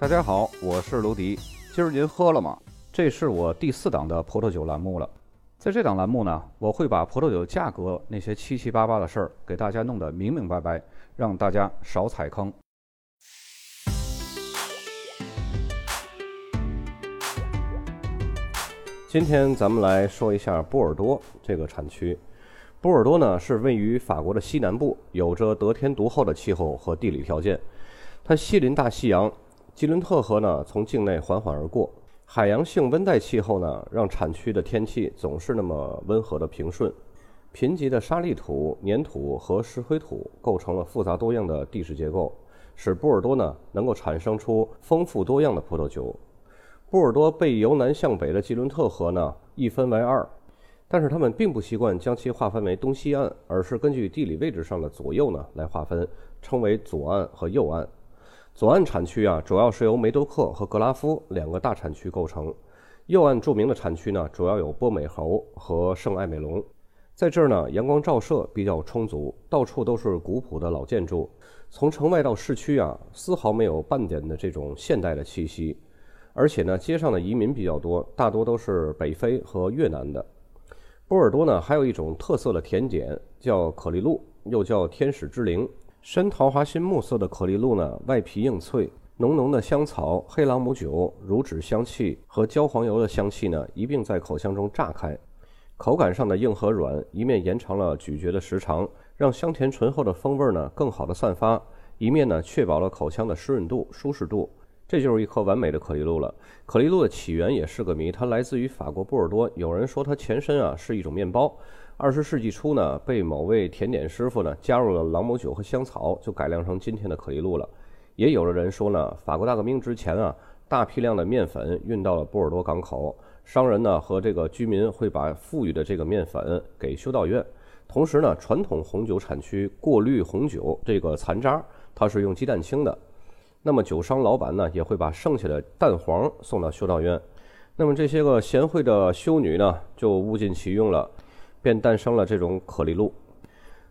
大家好，我是卢迪。今儿您喝了吗？这是我第四档的葡萄酒栏目了。在这档栏目呢，我会把葡萄酒价格那些七七八八的事儿给大家弄得明明白白，让大家少踩坑。今天咱们来说一下波尔多这个产区。波尔多呢是位于法国的西南部，有着得天独厚的气候和地理条件。它西临大西洋。吉伦特河呢，从境内缓缓而过。海洋性温带气候呢，让产区的天气总是那么温和的平顺。贫瘠的沙砾土、粘土和石灰土构成了复杂多样的地势结构，使波尔多呢能够产生出丰富多样的葡萄酒。波尔多被由南向北的吉伦特河呢一分为二，但是他们并不习惯将其划分为东西岸，而是根据地理位置上的左右呢来划分，称为左岸和右岸。左岸产区啊，主要是由梅多克和格拉夫两个大产区构成。右岸著名的产区呢，主要有波美侯和圣埃美隆。在这儿呢，阳光照射比较充足，到处都是古朴的老建筑。从城外到市区啊，丝毫没有半点的这种现代的气息。而且呢，街上的移民比较多，大多都是北非和越南的。波尔多呢，还有一种特色的甜点，叫可丽露，又叫天使之灵。深桃花心木色的可丽露呢，外皮硬脆，浓浓的香草、黑朗姆酒、乳脂香气和焦黄油的香气呢，一并在口腔中炸开。口感上的硬和软，一面延长了咀嚼的时长，让香甜醇厚的风味呢更好的散发；一面呢确保了口腔的湿润度、舒适度。这就是一颗完美的可丽露了。可丽露的起源也是个谜，它来自于法国波尔多。有人说它前身啊是一种面包。二十世纪初呢，被某位甜点师傅呢加入了朗姆酒和香草，就改良成今天的可丽露了。也有的人说呢，法国大革命之前啊，大批量的面粉运到了波尔多港口，商人呢和这个居民会把富裕的这个面粉给修道院。同时呢，传统红酒产区过滤红酒这个残渣，它是用鸡蛋清的。那么酒商老板呢，也会把剩下的蛋黄送到修道院。那么这些个贤惠的修女呢，就物尽其用了。便诞生了这种可丽露。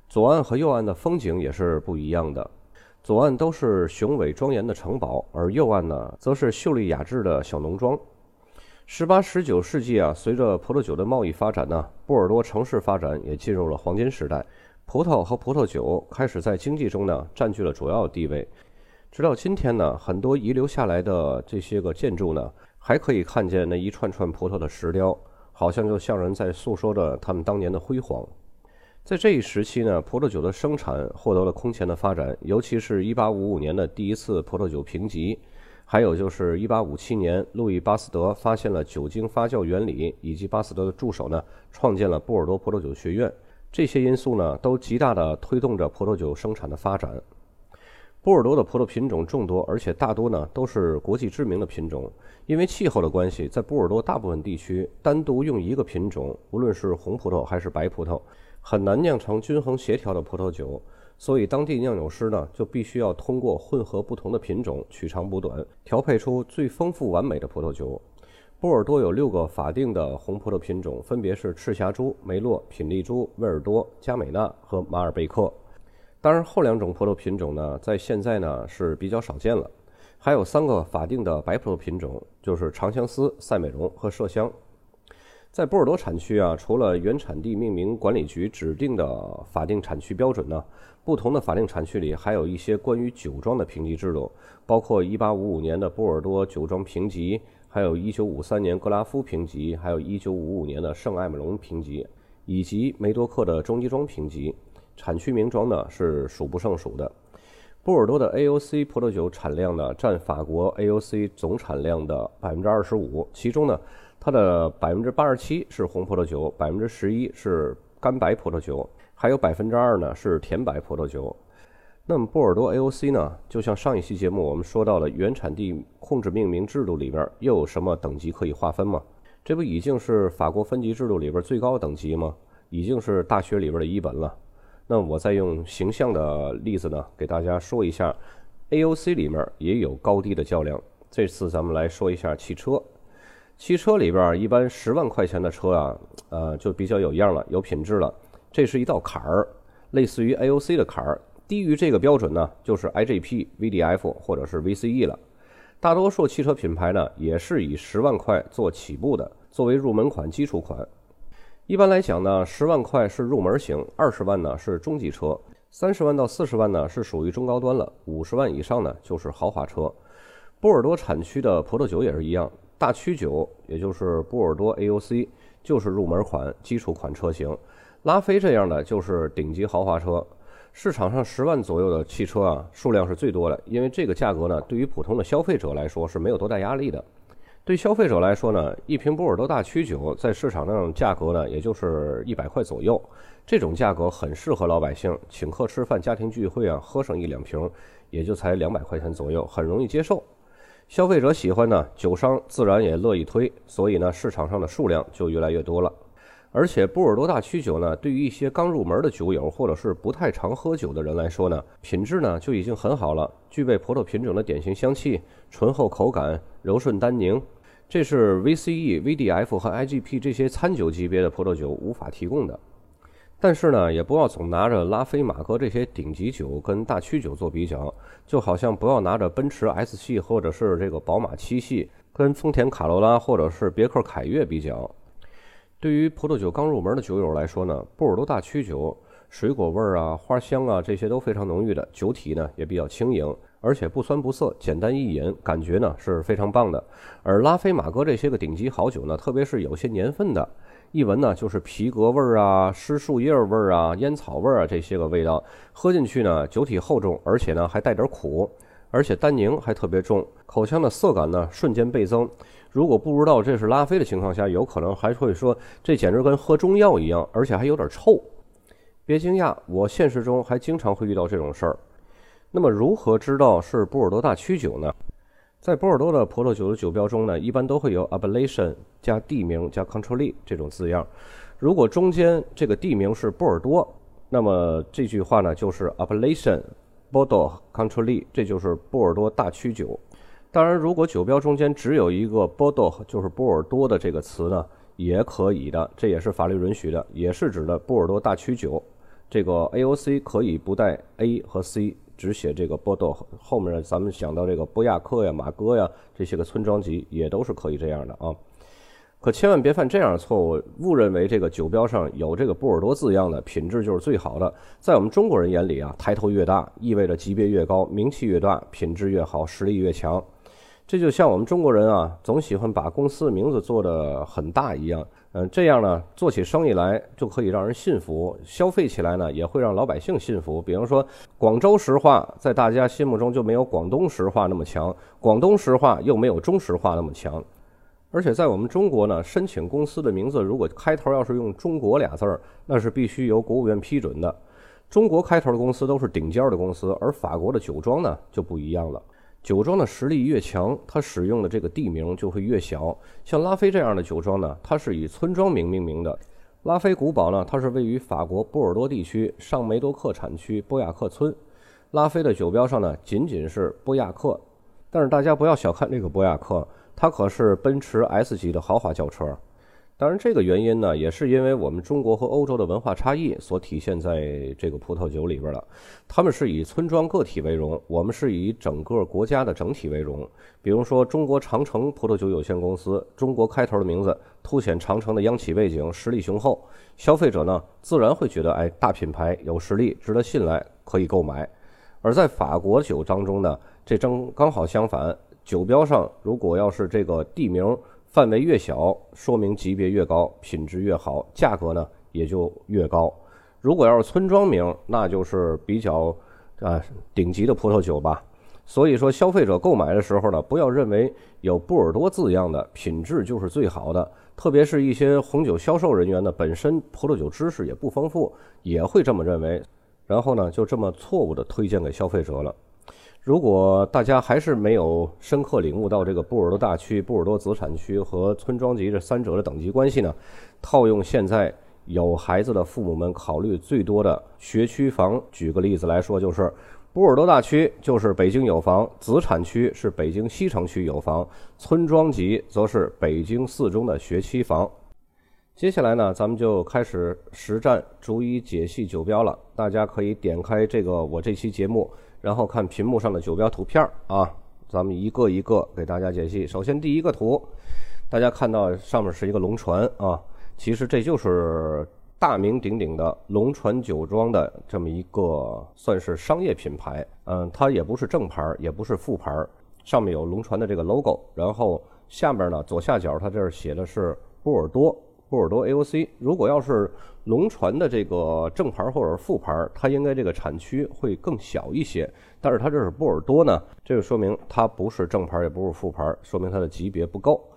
左岸和右岸的风景也是不一样的，左岸都是雄伟庄严的城堡，而右岸呢，则是秀丽雅致的小农庄。十八、十九世纪啊，随着葡萄酒的贸易发展呢，波尔多城市发展也进入了黄金时代，葡萄和葡萄酒开始在经济中呢占据了主要地位。直到今天呢，很多遗留下来的这些个建筑呢，还可以看见那一串串葡萄的石雕。好像就像人在诉说着他们当年的辉煌。在这一时期呢，葡萄酒的生产获得了空前的发展，尤其是一八五五年的第一次葡萄酒评级，还有就是一八五七年路易巴斯德发现了酒精发酵原理，以及巴斯德的助手呢创建了波尔多葡萄酒学院，这些因素呢都极大的推动着葡萄酒生产的发展。波尔多的葡萄品种众多，而且大多呢都是国际知名的品种。因为气候的关系，在波尔多大部分地区，单独用一个品种，无论是红葡萄还是白葡萄，很难酿成均衡协调的葡萄酒。所以，当地酿酒师呢就必须要通过混合不同的品种，取长补短，调配出最丰富完美的葡萄酒。波尔多有六个法定的红葡萄品种，分别是赤霞珠、梅洛、品丽珠、威尔多、加美纳和马尔贝克。当然，后两种葡萄品种呢，在现在呢是比较少见了。还有三个法定的白葡萄品种，就是长相思、赛美容和麝香。在波尔多产区啊，除了原产地命名管理局指定的法定产区标准呢，不同的法定产区里还有一些关于酒庄的评级制度，包括1855年的波尔多酒庄评级，还有一九五三年格拉夫评级，还有一九五五年的圣埃美隆评级，以及梅多克的中级庄评级。产区名庄呢是数不胜数的。波尔多的 AOC 葡萄酒产量呢占法国 AOC 总产量的百分之二十五，其中呢它的百分之八十七是红葡萄酒，百分之十一是干白葡萄酒，还有百分之二呢是甜白葡萄酒。那么波尔多 AOC 呢，就像上一期节目我们说到的原产地控制命名制度里边又有什么等级可以划分吗？这不已经是法国分级制度里边最高等级吗？已经是大学里边的一本了。那我再用形象的例子呢，给大家说一下，AOC 里面也有高低的较量。这次咱们来说一下汽车，汽车里边一般十万块钱的车啊，呃，就比较有样了，有品质了。这是一道坎儿，类似于 AOC 的坎儿。低于这个标准呢，就是 IGP、VDF 或者是 VCE 了。大多数汽车品牌呢，也是以十万块做起步的，作为入门款、基础款。一般来讲呢，十万块是入门型，二十万呢是中级车，三十万到四十万呢是属于中高端了，五十万以上呢就是豪华车。波尔多产区的葡萄酒也是一样，大曲酒也就是波尔多 AOC 就是入门款、基础款车型，拉菲这样的就是顶级豪华车。市场上十万左右的汽车啊，数量是最多的，因为这个价格呢，对于普通的消费者来说是没有多大压力的。对消费者来说呢，一瓶波尔多大曲酒在市场上价格呢，也就是一百块左右，这种价格很适合老百姓请客吃饭、家庭聚会啊，喝上一两瓶，也就才两百块钱左右，很容易接受。消费者喜欢呢，酒商自然也乐意推，所以呢，市场上的数量就越来越多了。而且波尔多大曲酒呢，对于一些刚入门的酒友或者是不太常喝酒的人来说呢，品质呢就已经很好了，具备葡萄品种的典型香气、醇厚口感、柔顺单宁，这是 VCE、VDF 和 IGP 这些餐酒级别的葡萄酒无法提供的。但是呢，也不要总拿着拉菲、马格这些顶级酒跟大曲酒做比较，就好像不要拿着奔驰 S 系或者是这个宝马七系跟丰田卡罗拉或者是别克凯越比较。对于葡萄酒刚入门的酒友来说呢，波尔多大曲酒水果味儿啊、花香啊这些都非常浓郁的，酒体呢也比较轻盈，而且不酸不涩，简单易饮，感觉呢是非常棒的。而拉菲、马格这些个顶级好酒呢，特别是有些年份的，一闻呢就是皮革味儿啊、湿树叶味儿啊、烟草味儿啊这些个味道，喝进去呢酒体厚重，而且呢还带点苦，而且单宁还特别重，口腔的涩感呢瞬间倍增。如果不知道这是拉菲的情况下，有可能还会说这简直跟喝中药一样，而且还有点臭。别惊讶，我现实中还经常会遇到这种事儿。那么，如何知道是波尔多大曲酒呢？在波尔多的葡萄酒的酒标中呢，一般都会有 appellation 加地名加 controlly 这种字样。如果中间这个地名是波尔多，那么这句话呢就是 appellation Bordeaux controlly，这就是波尔多大曲酒。当然，如果酒标中间只有一个 Bordeaux，就是波尔多的这个词呢，也可以的，这也是法律允许的，也是指的波尔多大曲酒。这个 AOC 可以不带 A 和 C，只写这个波多。后面咱们想到这个波亚克呀、马哥呀这些个村庄级，也都是可以这样的啊。可千万别犯这样的错误，误认为这个酒标上有这个波尔多字样的品质就是最好的。在我们中国人眼里啊，抬头越大，意味着级别越高，名气越大，品质越好，实力越强。这就像我们中国人啊，总喜欢把公司的名字做得很大一样，嗯，这样呢，做起生意来就可以让人信服，消费起来呢，也会让老百姓信服。比方说，广州石化在大家心目中就没有广东石化那么强，广东石化又没有中石化那么强。而且在我们中国呢，申请公司的名字如果开头要是用“中国”俩字儿，那是必须由国务院批准的。中国开头的公司都是顶尖的公司，而法国的酒庄呢就不一样了。酒庄的实力越强，它使用的这个地名就会越小。像拉菲这样的酒庄呢，它是以村庄名命名的。拉菲古堡呢，它是位于法国波尔多地区上梅多克产区波亚克村。拉菲的酒标上呢，仅仅是波亚克，但是大家不要小看这个波亚克，它可是奔驰 S 级的豪华轿车。当然，这个原因呢，也是因为我们中国和欧洲的文化差异所体现在这个葡萄酒里边了。他们是以村庄个体为荣，我们是以整个国家的整体为荣。比如说，中国长城葡萄酒有限公司，中国开头的名字凸显长城的央企背景，实力雄厚，消费者呢自然会觉得，哎，大品牌有实力，值得信赖，可以购买。而在法国酒当中呢，这正刚好相反，酒标上如果要是这个地名。范围越小，说明级别越高，品质越好，价格呢也就越高。如果要是村庄名，那就是比较啊顶级的葡萄酒吧。所以说，消费者购买的时候呢，不要认为有波尔多字样的品质就是最好的。特别是一些红酒销售人员呢，本身葡萄酒知识也不丰富，也会这么认为，然后呢，就这么错误的推荐给消费者了。如果大家还是没有深刻领悟到这个波尔多大区、波尔多子产区和村庄级这三者的等级关系呢？套用现在有孩子的父母们考虑最多的学区房，举个例子来说，就是波尔多大区就是北京有房，子产区是北京西城区有房，村庄级则是北京四中的学区房。接下来呢，咱们就开始实战逐一解析酒标了。大家可以点开这个我这期节目。然后看屏幕上的酒标图片啊，咱们一个一个给大家解析。首先第一个图，大家看到上面是一个龙船啊，其实这就是大名鼎鼎的龙船酒庄的这么一个算是商业品牌。嗯，它也不是正牌，也不是副牌，上面有龙船的这个 logo，然后下面呢左下角它这儿写的是波尔多。波尔多 AOC，如果要是龙船的这个正牌或者副牌，它应该这个产区会更小一些。但是它这是波尔多呢，这就说明它不是正牌，也不是副牌，说明它的级别不够。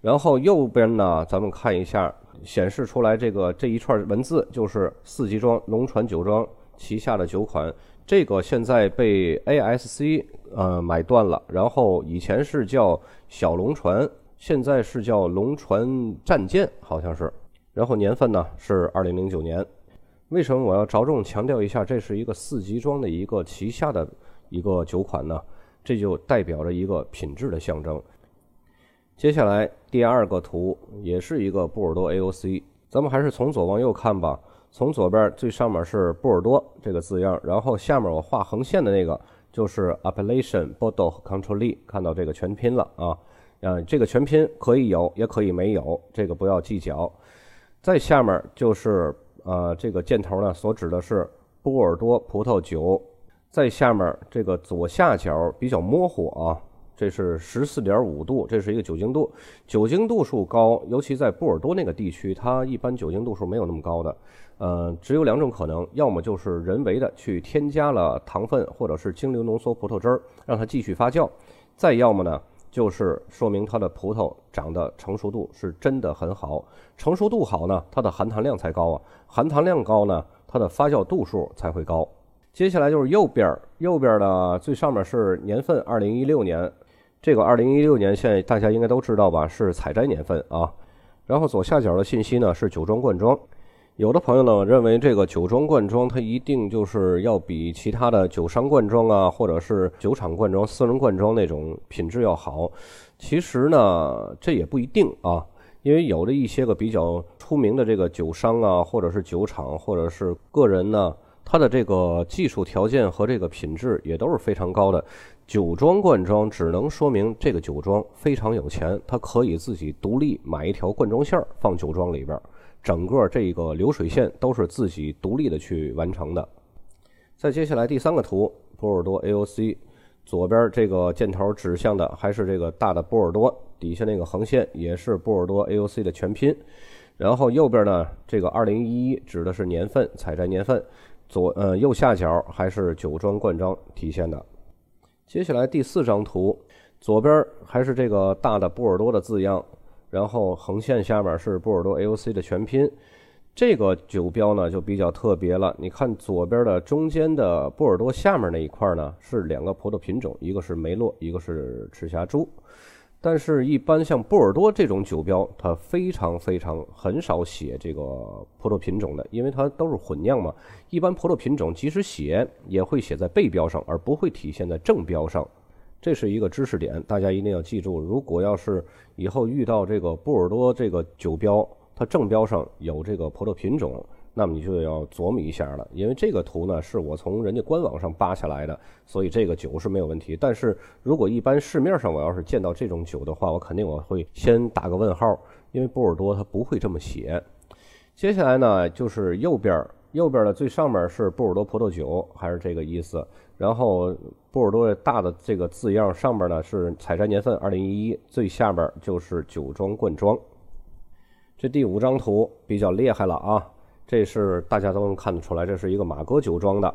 然后右边呢，咱们看一下，显示出来这个这一串文字就是四季庄龙船酒庄旗下的酒款。这个现在被 ASC 呃买断了，然后以前是叫小龙船。现在是叫龙船战舰，好像是，然后年份呢是二零零九年。为什么我要着重强调一下，这是一个四级庄的一个旗下的一个酒款呢？这就代表着一个品质的象征。接下来第二个图也是一个波尔多 AOC，咱们还是从左往右看吧。从左边最上面是波尔多这个字样，然后下面我画横线的那个就是 Appellation Bordeaux Contrôlé，看到这个全拼了啊。啊，这个全拼可以有，也可以没有，这个不要计较。再下面就是呃，这个箭头呢，所指的是波尔多葡萄酒。在下面这个左下角比较模糊啊，这是十四点五度，这是一个酒精度。酒精度数高，尤其在波尔多那个地区，它一般酒精度数没有那么高的。呃，只有两种可能，要么就是人为的去添加了糖分，或者是精流浓缩葡萄汁儿，让它继续发酵。再要么呢？就是说明它的葡萄长得成熟度是真的很好，成熟度好呢，它的含糖量才高啊，含糖量高呢，它的发酵度数才会高。接下来就是右边，右边的最上面是年份，二零一六年，这个二零一六年现在大家应该都知道吧，是采摘年份啊。然后左下角的信息呢是酒庄灌装。有的朋友呢认为这个酒庄灌装它一定就是要比其他的酒商灌装啊，或者是酒厂灌装、私人灌装那种品质要好。其实呢，这也不一定啊，因为有的一些个比较出名的这个酒商啊，或者是酒厂，或者是个人呢，他的这个技术条件和这个品质也都是非常高的。酒庄灌装只能说明这个酒庄非常有钱，他可以自己独立买一条灌装线儿放酒庄里边儿。整个这个流水线都是自己独立的去完成的。再接下来第三个图，波尔多 AOC，左边这个箭头指向的还是这个大的波尔多，底下那个横线也是波尔多 AOC 的全拼。然后右边呢，这个2011指的是年份，采摘年份。左呃右下角还是酒庄灌装体现的。接下来第四张图，左边还是这个大的波尔多的字样。然后横线下面是波尔多 AOC 的全拼，这个酒标呢就比较特别了。你看左边的中间的波尔多下面那一块呢是两个葡萄品种，一个是梅洛，一个是赤霞珠。但是，一般像波尔多这种酒标，它非常非常很少写这个葡萄品种的，因为它都是混酿嘛。一般葡萄品种即使写，也会写在背标上，而不会体现在正标上。这是一个知识点，大家一定要记住。如果要是以后遇到这个波尔多这个酒标，它正标上有这个葡萄品种，那么你就要琢磨一下了。因为这个图呢是我从人家官网上扒下来的，所以这个酒是没有问题。但是如果一般市面上我要是见到这种酒的话，我肯定我会先打个问号，因为波尔多它不会这么写。接下来呢就是右边，右边的最上面是波尔多葡萄酒，还是这个意思。然后波尔多的大的这个字样上边呢是采摘年份二零一一，最下边就是酒庄灌装。这第五张图比较厉害了啊，这是大家都能看得出来，这是一个马哥酒庄的，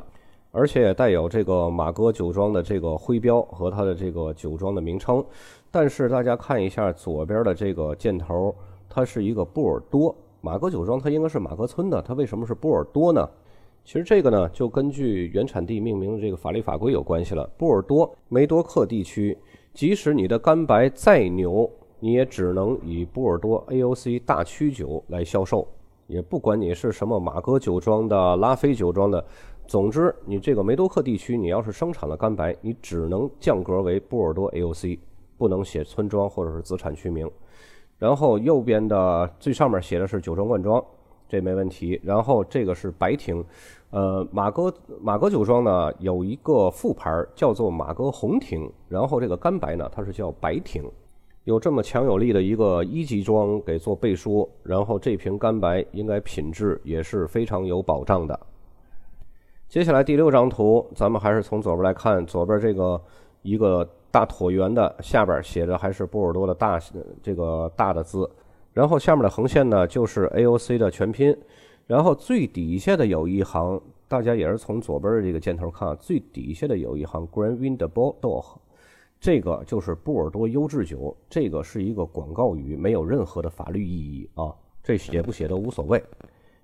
而且也带有这个马哥酒庄的这个徽标和它的这个酒庄的名称。但是大家看一下左边的这个箭头，它是一个波尔多马哥酒庄，它应该是马哥村的，它为什么是波尔多呢？其实这个呢，就根据原产地命名的这个法律法规有关系了。波尔多梅多克地区，即使你的干白再牛，你也只能以波尔多 AOC 大曲酒来销售，也不管你是什么马哥酒庄的、拉菲酒庄的。总之，你这个梅多克地区，你要是生产了干白，你只能降格为波尔多 AOC，不能写村庄或者是子产区名。然后右边的最上面写的是酒庄灌装。这没问题。然后这个是白亭，呃，马哥马哥酒庄呢有一个副牌叫做马哥红亭，然后这个干白呢它是叫白亭。有这么强有力的一个一级庄给做背书，然后这瓶干白应该品质也是非常有保障的。接下来第六张图，咱们还是从左边来看，左边这个一个大椭圆的下边写着还是波尔多的大这个大的字，然后下面的横线呢就是 AOC 的全拼，然后最底下的有一行，大家也是从左边的这个箭头看，最底下的有一行 Grand Wind Bordeaux。这个就是波尔多优质酒，这个是一个广告语，没有任何的法律意义啊，这写不写都无所谓。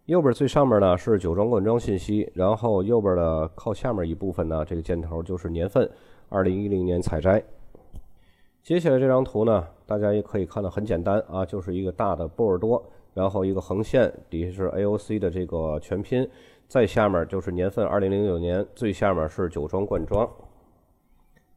右边最上面呢是酒庄灌装信息，然后右边的靠下面一部分呢，这个箭头就是年份，二零一零年采摘。接下来这张图呢，大家也可以看得很简单啊，就是一个大的波尔多，然后一个横线，底下是 AOC 的这个全拼，再下面就是年份二零零九年，最下面是酒庄灌装。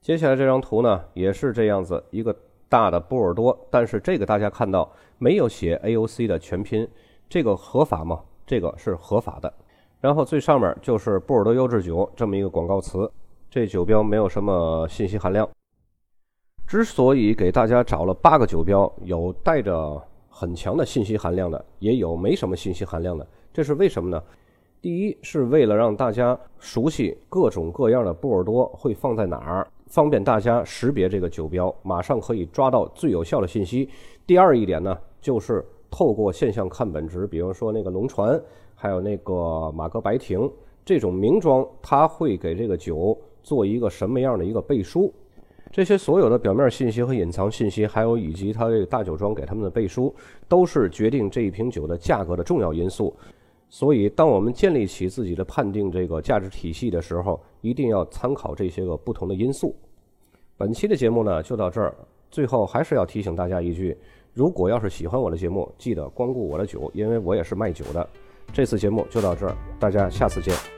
接下来这张图呢，也是这样子一个大的波尔多，但是这个大家看到没有写 AOC 的全拼，这个合法吗？这个是合法的。然后最上面就是波尔多优质酒这么一个广告词，这酒标没有什么信息含量。之所以给大家找了八个酒标，有带着很强的信息含量的，也有没什么信息含量的，这是为什么呢？第一是为了让大家熟悉各种各样的波尔多会放在哪儿。方便大家识别这个酒标，马上可以抓到最有效的信息。第二一点呢，就是透过现象看本质，比如说那个龙船，还有那个马格白亭这种名庄，它会给这个酒做一个什么样的一个背书？这些所有的表面信息和隐藏信息，还有以及它这个大酒庄给他们的背书，都是决定这一瓶酒的价格的重要因素。所以，当我们建立起自己的判定这个价值体系的时候，一定要参考这些个不同的因素。本期的节目呢就到这儿，最后还是要提醒大家一句：如果要是喜欢我的节目，记得光顾我的酒，因为我也是卖酒的。这次节目就到这儿，大家下次见。